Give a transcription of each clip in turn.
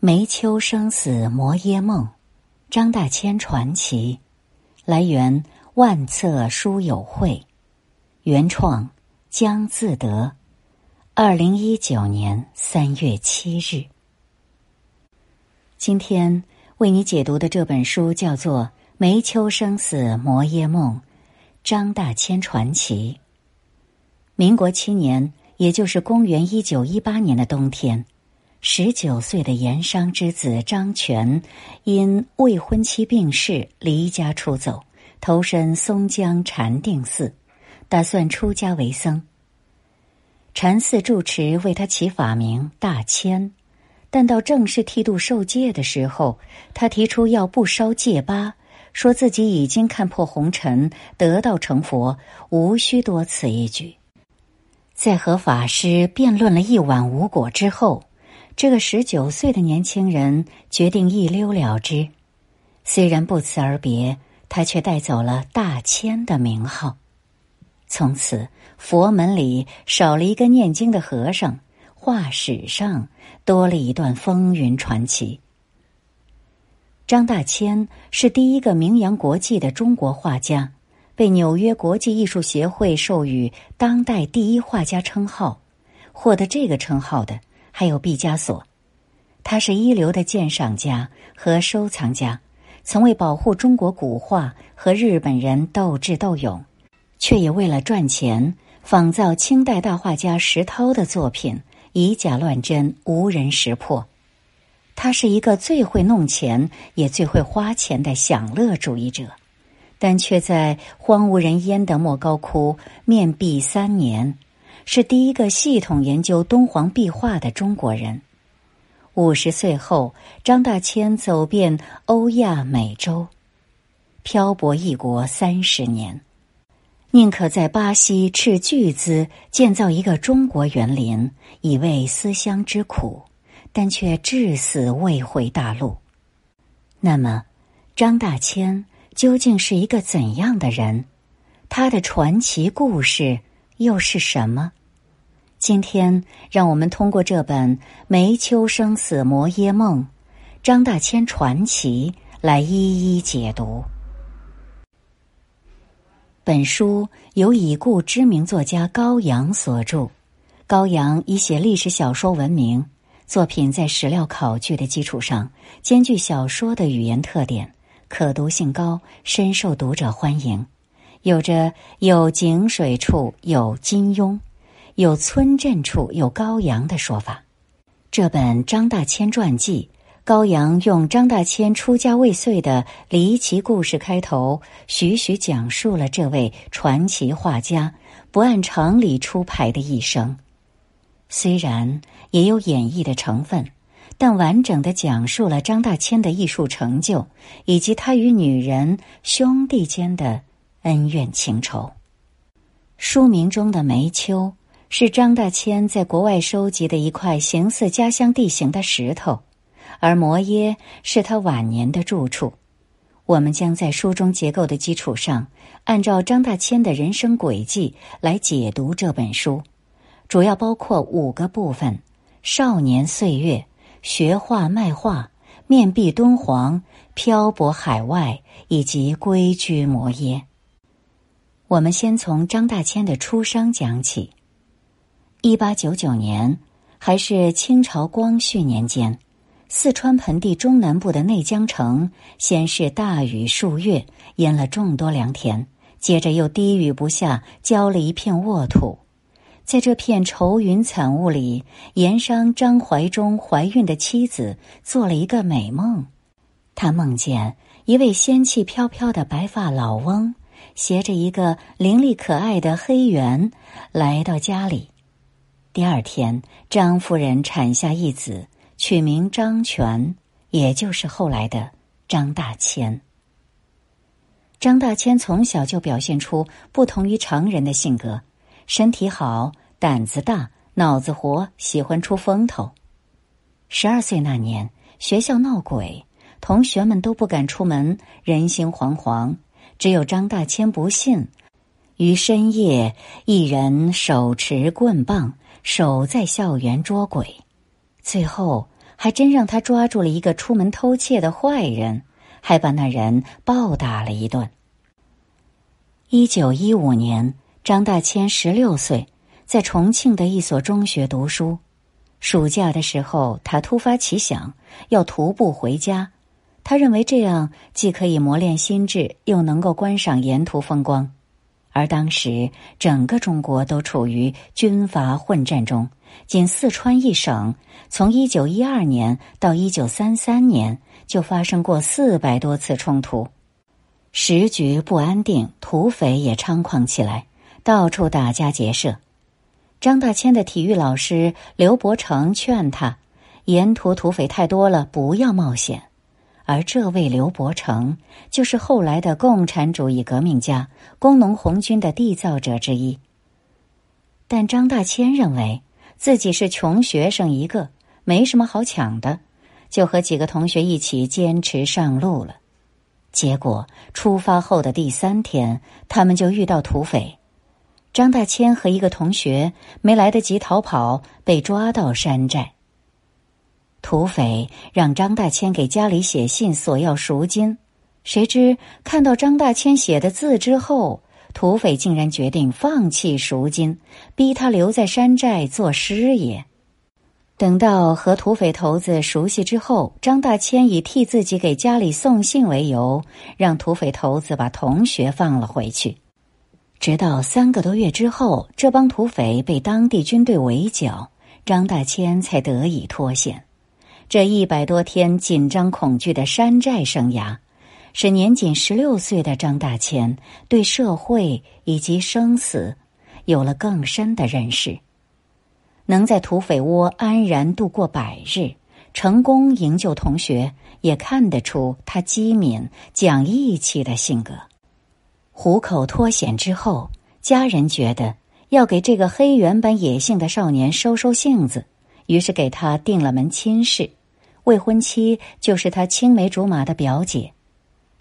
梅丘生死摩耶梦，张大千传奇。来源：万册书友会，原创：江自得。二零一九年三月七日。今天为你解读的这本书叫做《梅丘生死摩耶梦》，张大千传奇。民国七年，也就是公元一九一八年的冬天。十九岁的盐商之子张全，因未婚妻病逝，离家出走，投身松江禅定寺，打算出家为僧。禅寺住持为他起法名大千，但到正式剃度受戒的时候，他提出要不烧戒疤，说自己已经看破红尘，得道成佛，无需多此一举。在和法师辩论了一晚无果之后。这个十九岁的年轻人决定一溜了之，虽然不辞而别，他却带走了大千的名号。从此，佛门里少了一个念经的和尚，画史上多了一段风云传奇。张大千是第一个名扬国际的中国画家，被纽约国际艺术协会授予“当代第一画家”称号。获得这个称号的。还有毕加索，他是一流的鉴赏家和收藏家，曾为保护中国古画和日本人斗智斗勇，却也为了赚钱仿造清代大画家石涛的作品，以假乱真，无人识破。他是一个最会弄钱也最会花钱的享乐主义者，但却在荒无人烟的莫高窟面壁三年。是第一个系统研究敦煌壁画的中国人。五十岁后，张大千走遍欧亚美洲，漂泊异国三十年，宁可在巴西斥巨资建造一个中国园林，以慰思乡之苦，但却至死未回大陆。那么，张大千究竟是一个怎样的人？他的传奇故事又是什么？今天，让我们通过这本《梅丘生死摩耶梦》，张大千传奇来一一解读。本书由已故知名作家高阳所著，高阳以写历史小说闻名，作品在史料考据的基础上，兼具小说的语言特点，可读性高，深受读者欢迎，有着“有井水处有金庸”。有村镇处有高阳的说法。这本张大千传记，高阳用张大千出家未遂的离奇故事开头，徐徐讲述了这位传奇画家不按常理出牌的一生。虽然也有演绎的成分，但完整的讲述了张大千的艺术成就，以及他与女人兄弟间的恩怨情仇。书名中的梅丘。是张大千在国外收集的一块形似家乡地形的石头，而摩耶是他晚年的住处。我们将在书中结构的基础上，按照张大千的人生轨迹来解读这本书，主要包括五个部分：少年岁月、学画卖画、面壁敦煌、漂泊海外以及归居摩耶。我们先从张大千的出生讲起。一八九九年，还是清朝光绪年间，四川盆地中南部的内江城，先是大雨数月，淹了众多良田，接着又滴雨不下，浇了一片沃土。在这片愁云惨雾里，盐商张怀忠怀孕的妻子做了一个美梦，她梦见一位仙气飘飘的白发老翁，携着一个伶俐可爱的黑猿来到家里。第二天，张夫人产下一子，取名张全，也就是后来的张大千。张大千从小就表现出不同于常人的性格，身体好，胆子大，脑子活，喜欢出风头。十二岁那年，学校闹鬼，同学们都不敢出门，人心惶惶，只有张大千不信，于深夜，一人手持棍棒。守在校园捉鬼，最后还真让他抓住了一个出门偷窃的坏人，还把那人暴打了一顿。一九一五年，张大千十六岁，在重庆的一所中学读书。暑假的时候，他突发奇想要徒步回家。他认为这样既可以磨练心智，又能够观赏沿途风光。而当时整个中国都处于军阀混战中，仅四川一省，从一九一二年到一九三三年就发生过四百多次冲突，时局不安定，土匪也猖狂起来，到处打家劫舍。张大千的体育老师刘伯承劝他，沿途土匪太多了，不要冒险。而这位刘伯承，就是后来的共产主义革命家、工农红军的缔造者之一。但张大千认为自己是穷学生一个，没什么好抢的，就和几个同学一起坚持上路了。结果出发后的第三天，他们就遇到土匪，张大千和一个同学没来得及逃跑，被抓到山寨。土匪让张大千给家里写信索要赎金，谁知看到张大千写的字之后，土匪竟然决定放弃赎金，逼他留在山寨做师爷。等到和土匪头子熟悉之后，张大千以替自己给家里送信为由，让土匪头子把同学放了回去。直到三个多月之后，这帮土匪被当地军队围剿，张大千才得以脱险。这一百多天紧张恐惧的山寨生涯，使年仅十六岁的张大千对社会以及生死有了更深的认识。能在土匪窝安然度过百日，成功营救同学，也看得出他机敏、讲义气的性格。虎口脱险之后，家人觉得要给这个黑猿般野性的少年收收性子，于是给他定了门亲事。未婚妻就是他青梅竹马的表姐。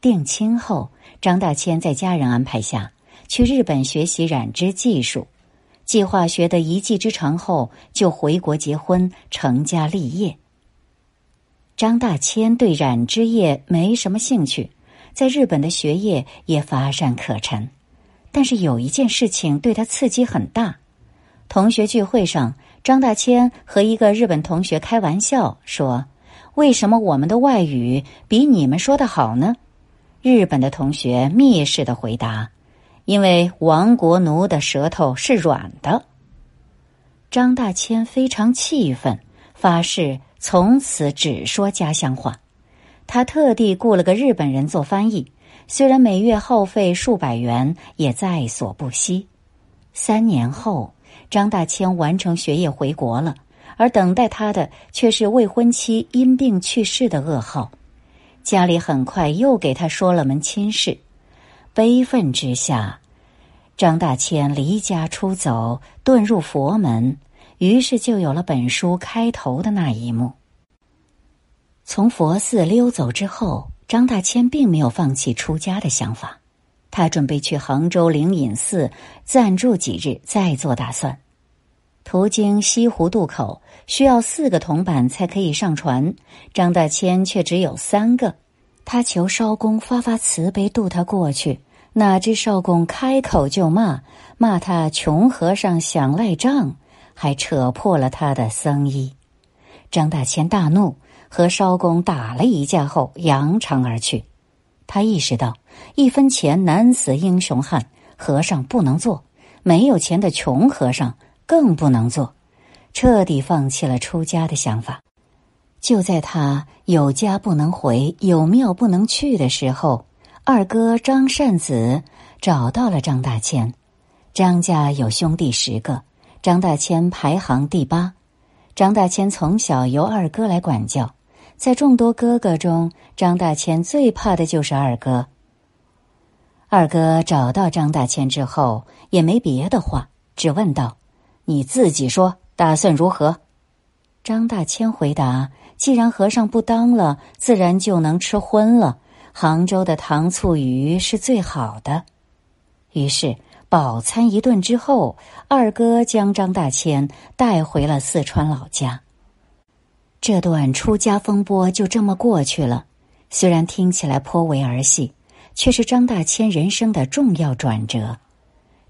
定亲后，张大千在家人安排下去日本学习染织技术，计划学得一技之长后就回国结婚成家立业。张大千对染织业没什么兴趣，在日本的学业也乏善可陈，但是有一件事情对他刺激很大。同学聚会上，张大千和一个日本同学开玩笑说。为什么我们的外语比你们说的好呢？日本的同学蔑视的回答：“因为亡国奴的舌头是软的。”张大千非常气愤，发誓从此只说家乡话。他特地雇了个日本人做翻译，虽然每月耗费数百元，也在所不惜。三年后，张大千完成学业回国了。而等待他的却是未婚妻因病去世的噩耗，家里很快又给他说了门亲事，悲愤之下，张大千离家出走，遁入佛门，于是就有了本书开头的那一幕。从佛寺溜走之后，张大千并没有放弃出家的想法，他准备去杭州灵隐寺暂住几日，再做打算。途经西湖渡口，需要四个铜板才可以上船。张大千却只有三个，他求艄公发发慈悲渡他过去。哪知艄公开口就骂，骂他穷和尚想赖账，还扯破了他的僧衣。张大千大怒，和艄公打了一架后扬长而去。他意识到一分钱难死英雄汉，和尚不能做，没有钱的穷和尚。更不能做，彻底放弃了出家的想法。就在他有家不能回、有庙不能去的时候，二哥张善子找到了张大千。张家有兄弟十个，张大千排行第八。张大千从小由二哥来管教，在众多哥哥中，张大千最怕的就是二哥。二哥找到张大千之后，也没别的话，只问道。你自己说，打算如何？张大千回答：“既然和尚不当了，自然就能吃荤了。杭州的糖醋鱼是最好的。”于是饱餐一顿之后，二哥将张大千带回了四川老家。这段出家风波就这么过去了。虽然听起来颇为儿戏，却是张大千人生的重要转折。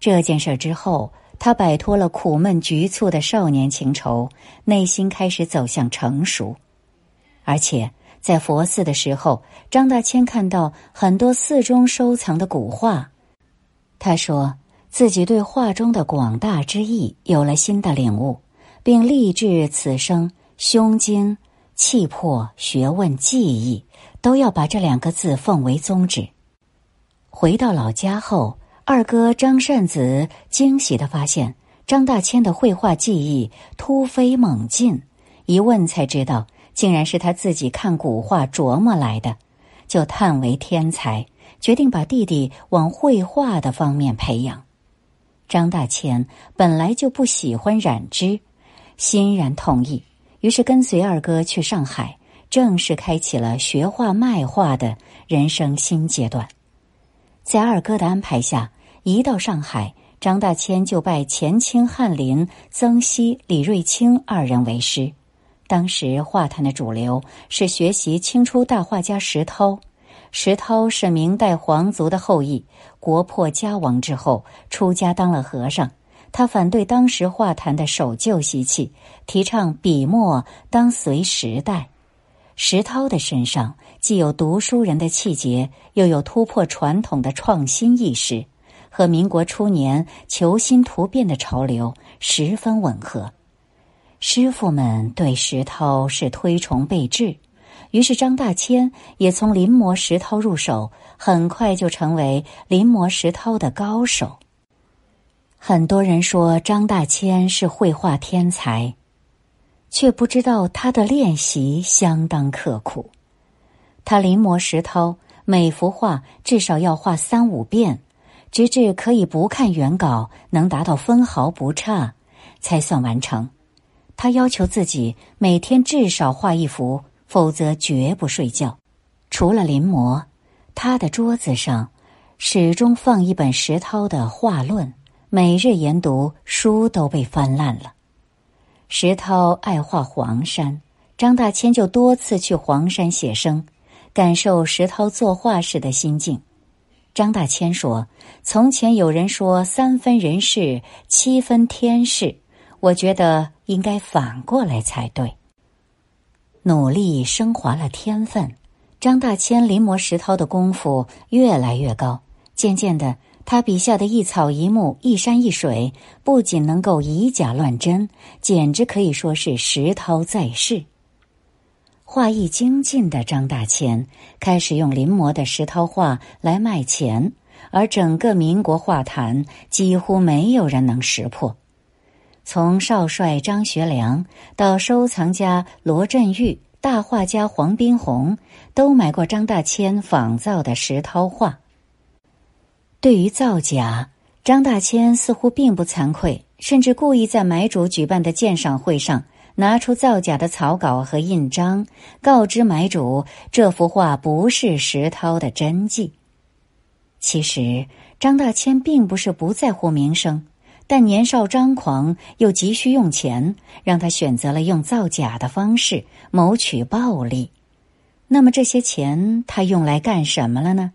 这件事之后，他摆脱了苦闷局促的少年情愁，内心开始走向成熟。而且在佛寺的时候，张大千看到很多寺中收藏的古画，他说自己对画中的广大之意有了新的领悟，并立志此生胸襟、气魄、学问、技艺。都要把这两个字奉为宗旨。回到老家后，二哥张善子惊喜的发现张大千的绘画技艺突飞猛进，一问才知道，竟然是他自己看古画琢磨来的，就叹为天才，决定把弟弟往绘画的方面培养。张大千本来就不喜欢染织，欣然同意，于是跟随二哥去上海。正式开启了学画卖画的人生新阶段。在二哥的安排下，一到上海，张大千就拜前清翰林曾皙、李瑞清二人为师。当时画坛的主流是学习清初大画家石涛。石涛是明代皇族的后裔，国破家亡之后出家当了和尚。他反对当时画坛的守旧习气，提倡笔墨当随时代。石涛的身上既有读书人的气节，又有突破传统的创新意识，和民国初年求新图变的潮流十分吻合。师傅们对石涛是推崇备至，于是张大千也从临摹石涛入手，很快就成为临摹石涛的高手。很多人说张大千是绘画天才。却不知道他的练习相当刻苦。他临摹石涛，每幅画至少要画三五遍，直至可以不看原稿，能达到分毫不差，才算完成。他要求自己每天至少画一幅，否则绝不睡觉。除了临摹，他的桌子上始终放一本石涛的画论，每日研读，书都被翻烂了。石涛爱画黄山，张大千就多次去黄山写生，感受石涛作画时的心境。张大千说：“从前有人说三分人事，七分天事，我觉得应该反过来才对。努力升华了天分，张大千临摹石涛的功夫越来越高，渐渐的。”他笔下的一草一木、一山一水，不仅能够以假乱真，简直可以说是石涛在世。画艺精进的张大千开始用临摹的石涛画来卖钱，而整个民国画坛几乎没有人能识破。从少帅张学良到收藏家罗振玉、大画家黄宾虹，都买过张大千仿造的石涛画。对于造假，张大千似乎并不惭愧，甚至故意在买主举办的鉴赏会上拿出造假的草稿和印章，告知买主这幅画不是石涛的真迹。其实，张大千并不是不在乎名声，但年少张狂又急需用钱，让他选择了用造假的方式谋取暴利。那么，这些钱他用来干什么了呢？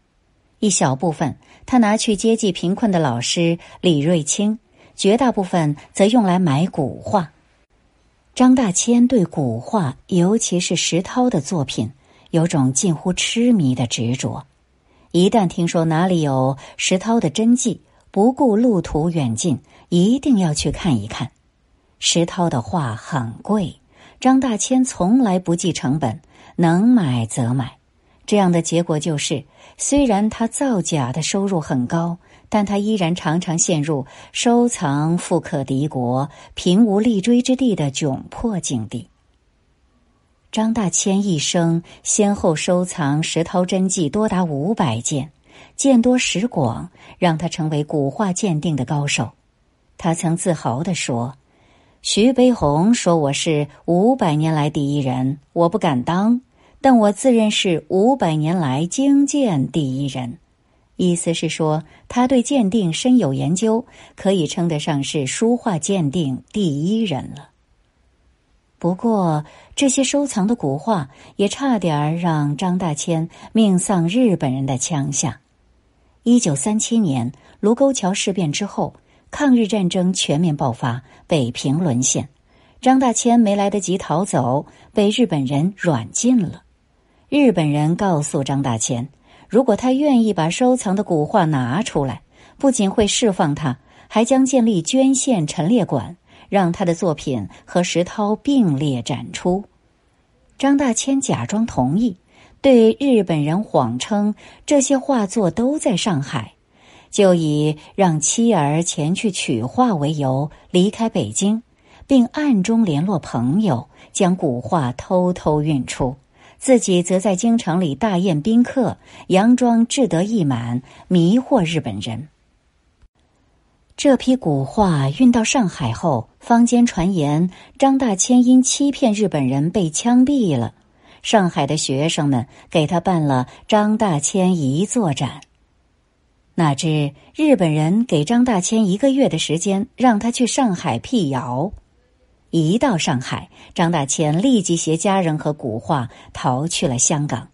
一小部分他拿去接济贫困的老师李瑞清，绝大部分则用来买古画。张大千对古画，尤其是石涛的作品，有种近乎痴迷的执着。一旦听说哪里有石涛的真迹，不顾路途远近，一定要去看一看。石涛的画很贵，张大千从来不计成本，能买则买。这样的结果就是。虽然他造假的收入很高，但他依然常常陷入收藏富可敌国、贫无立锥之地的窘迫境地。张大千一生先后收藏石涛真迹多达五百件，见多识广，让他成为古画鉴定的高手。他曾自豪地说：“徐悲鸿说我是五百年来第一人，我不敢当。”但我自认是五百年来经鉴第一人，意思是说他对鉴定深有研究，可以称得上是书画鉴定第一人了。不过，这些收藏的古画也差点让张大千命丧日本人的枪下。一九三七年卢沟桥事变之后，抗日战争全面爆发，北平沦陷。张大千没来得及逃走，被日本人软禁了。日本人告诉张大千，如果他愿意把收藏的古画拿出来，不仅会释放他，还将建立捐献陈列馆。让他的作品和石涛并列展出。张大千假装同意，对日本人谎称这些画作都在上海，就以让妻儿前去取画为由离开北京，并暗中联络朋友将古画偷偷运出，自己则在京城里大宴宾客，佯装志得意满，迷惑日本人。这批古画运到上海后，坊间传言张大千因欺骗日本人被枪毙了。上海的学生们给他办了张大千遗作展。哪知日本人给张大千一个月的时间，让他去上海辟谣。一到上海，张大千立即携家人和古画逃去了香港。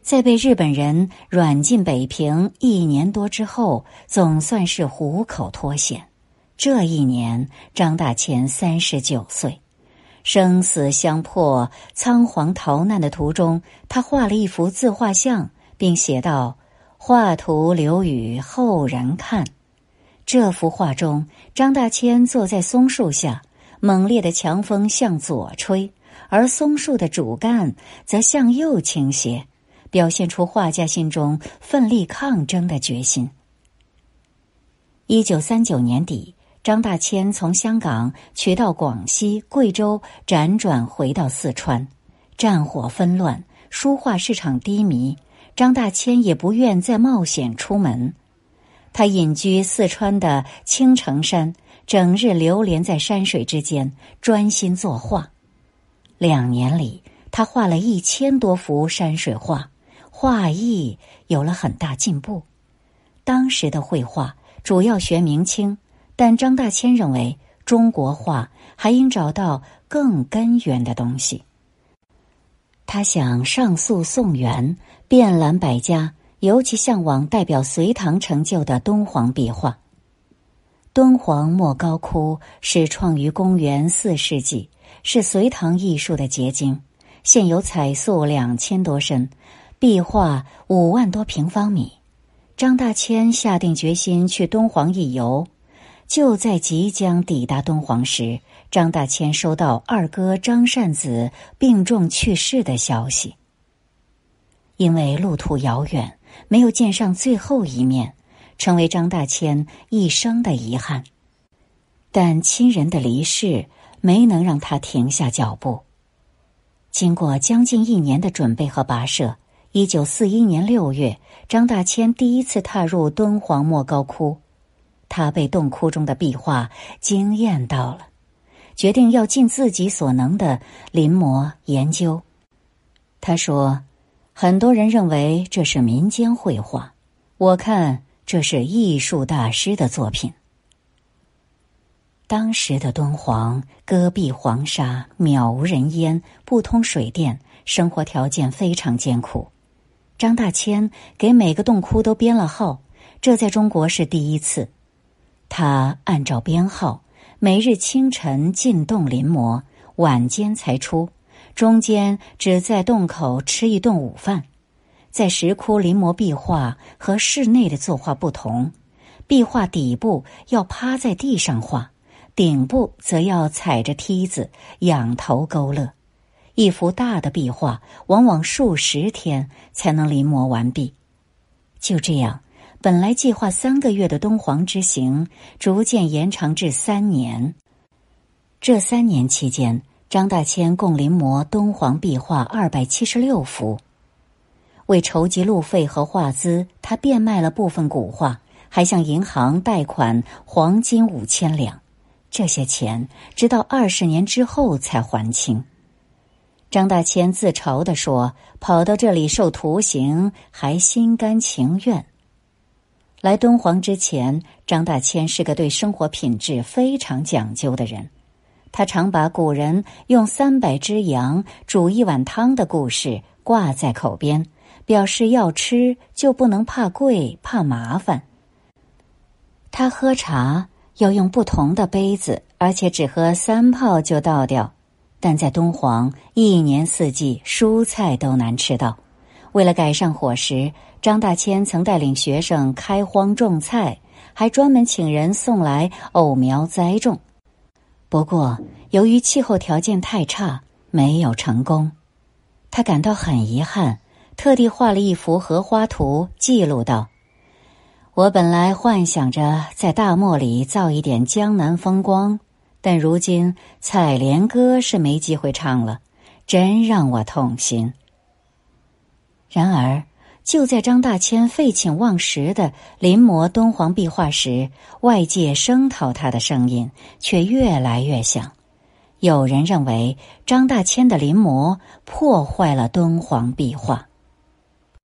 在被日本人软禁北平一年多之后，总算是虎口脱险。这一年，张大千三十九岁，生死相迫、仓皇逃难的途中，他画了一幅自画像，并写道：“画图留与后人看。”这幅画中，张大千坐在松树下，猛烈的强风向左吹，而松树的主干则向右倾斜。表现出画家心中奋力抗争的决心。一九三九年底，张大千从香港取到广西、贵州，辗转回到四川。战火纷乱，书画市场低迷，张大千也不愿再冒险出门。他隐居四川的青城山，整日流连在山水之间，专心作画。两年里，他画了一千多幅山水画。画艺有了很大进步。当时的绘画主要学明清，但张大千认为中国画还应找到更根源的东西。他想上溯宋元，遍览百家，尤其向往代表隋唐成就的敦煌壁画。敦煌莫高窟始创于公元四世纪，是隋唐艺术的结晶，现有彩塑两千多身。壁画五万多平方米，张大千下定决心去敦煌一游。就在即将抵达敦煌时，张大千收到二哥张善子病重去世的消息。因为路途遥远，没有见上最后一面，成为张大千一生的遗憾。但亲人的离世没能让他停下脚步。经过将近一年的准备和跋涉。一九四一年六月，张大千第一次踏入敦煌莫高窟，他被洞窟中的壁画惊艳到了，决定要尽自己所能的临摹研究。他说：“很多人认为这是民间绘画，我看这是艺术大师的作品。”当时的敦煌戈壁黄沙，渺无人烟，不通水电，生活条件非常艰苦。张大千给每个洞窟都编了号，这在中国是第一次。他按照编号，每日清晨进洞临摹，晚间才出，中间只在洞口吃一顿午饭。在石窟临摹壁画和室内的作画不同，壁画底部要趴在地上画，顶部则要踩着梯子仰头勾勒。一幅大的壁画往往数十天才能临摹完毕。就这样，本来计划三个月的敦煌之行，逐渐延长至三年。这三年期间，张大千共临摹敦煌壁画二百七十六幅。为筹集路费和画资，他变卖了部分古画，还向银行贷款黄金五千两。这些钱直到二十年之后才还清。张大千自嘲地说：“跑到这里受徒刑，还心甘情愿。”来敦煌之前，张大千是个对生活品质非常讲究的人。他常把古人用三百只羊煮一碗汤的故事挂在口边，表示要吃就不能怕贵怕麻烦。他喝茶要用不同的杯子，而且只喝三泡就倒掉。但在敦煌，一年四季蔬菜都难吃到。为了改善伙食，张大千曾带领学生开荒种菜，还专门请人送来藕苗栽种。不过，由于气候条件太差，没有成功。他感到很遗憾，特地画了一幅荷花图，记录道：“我本来幻想着在大漠里造一点江南风光。”但如今《采莲歌》是没机会唱了，真让我痛心。然而，就在张大千废寝忘食的临摹敦煌壁画时，外界声讨他的声音却越来越响。有人认为张大千的临摹破坏了敦煌壁画。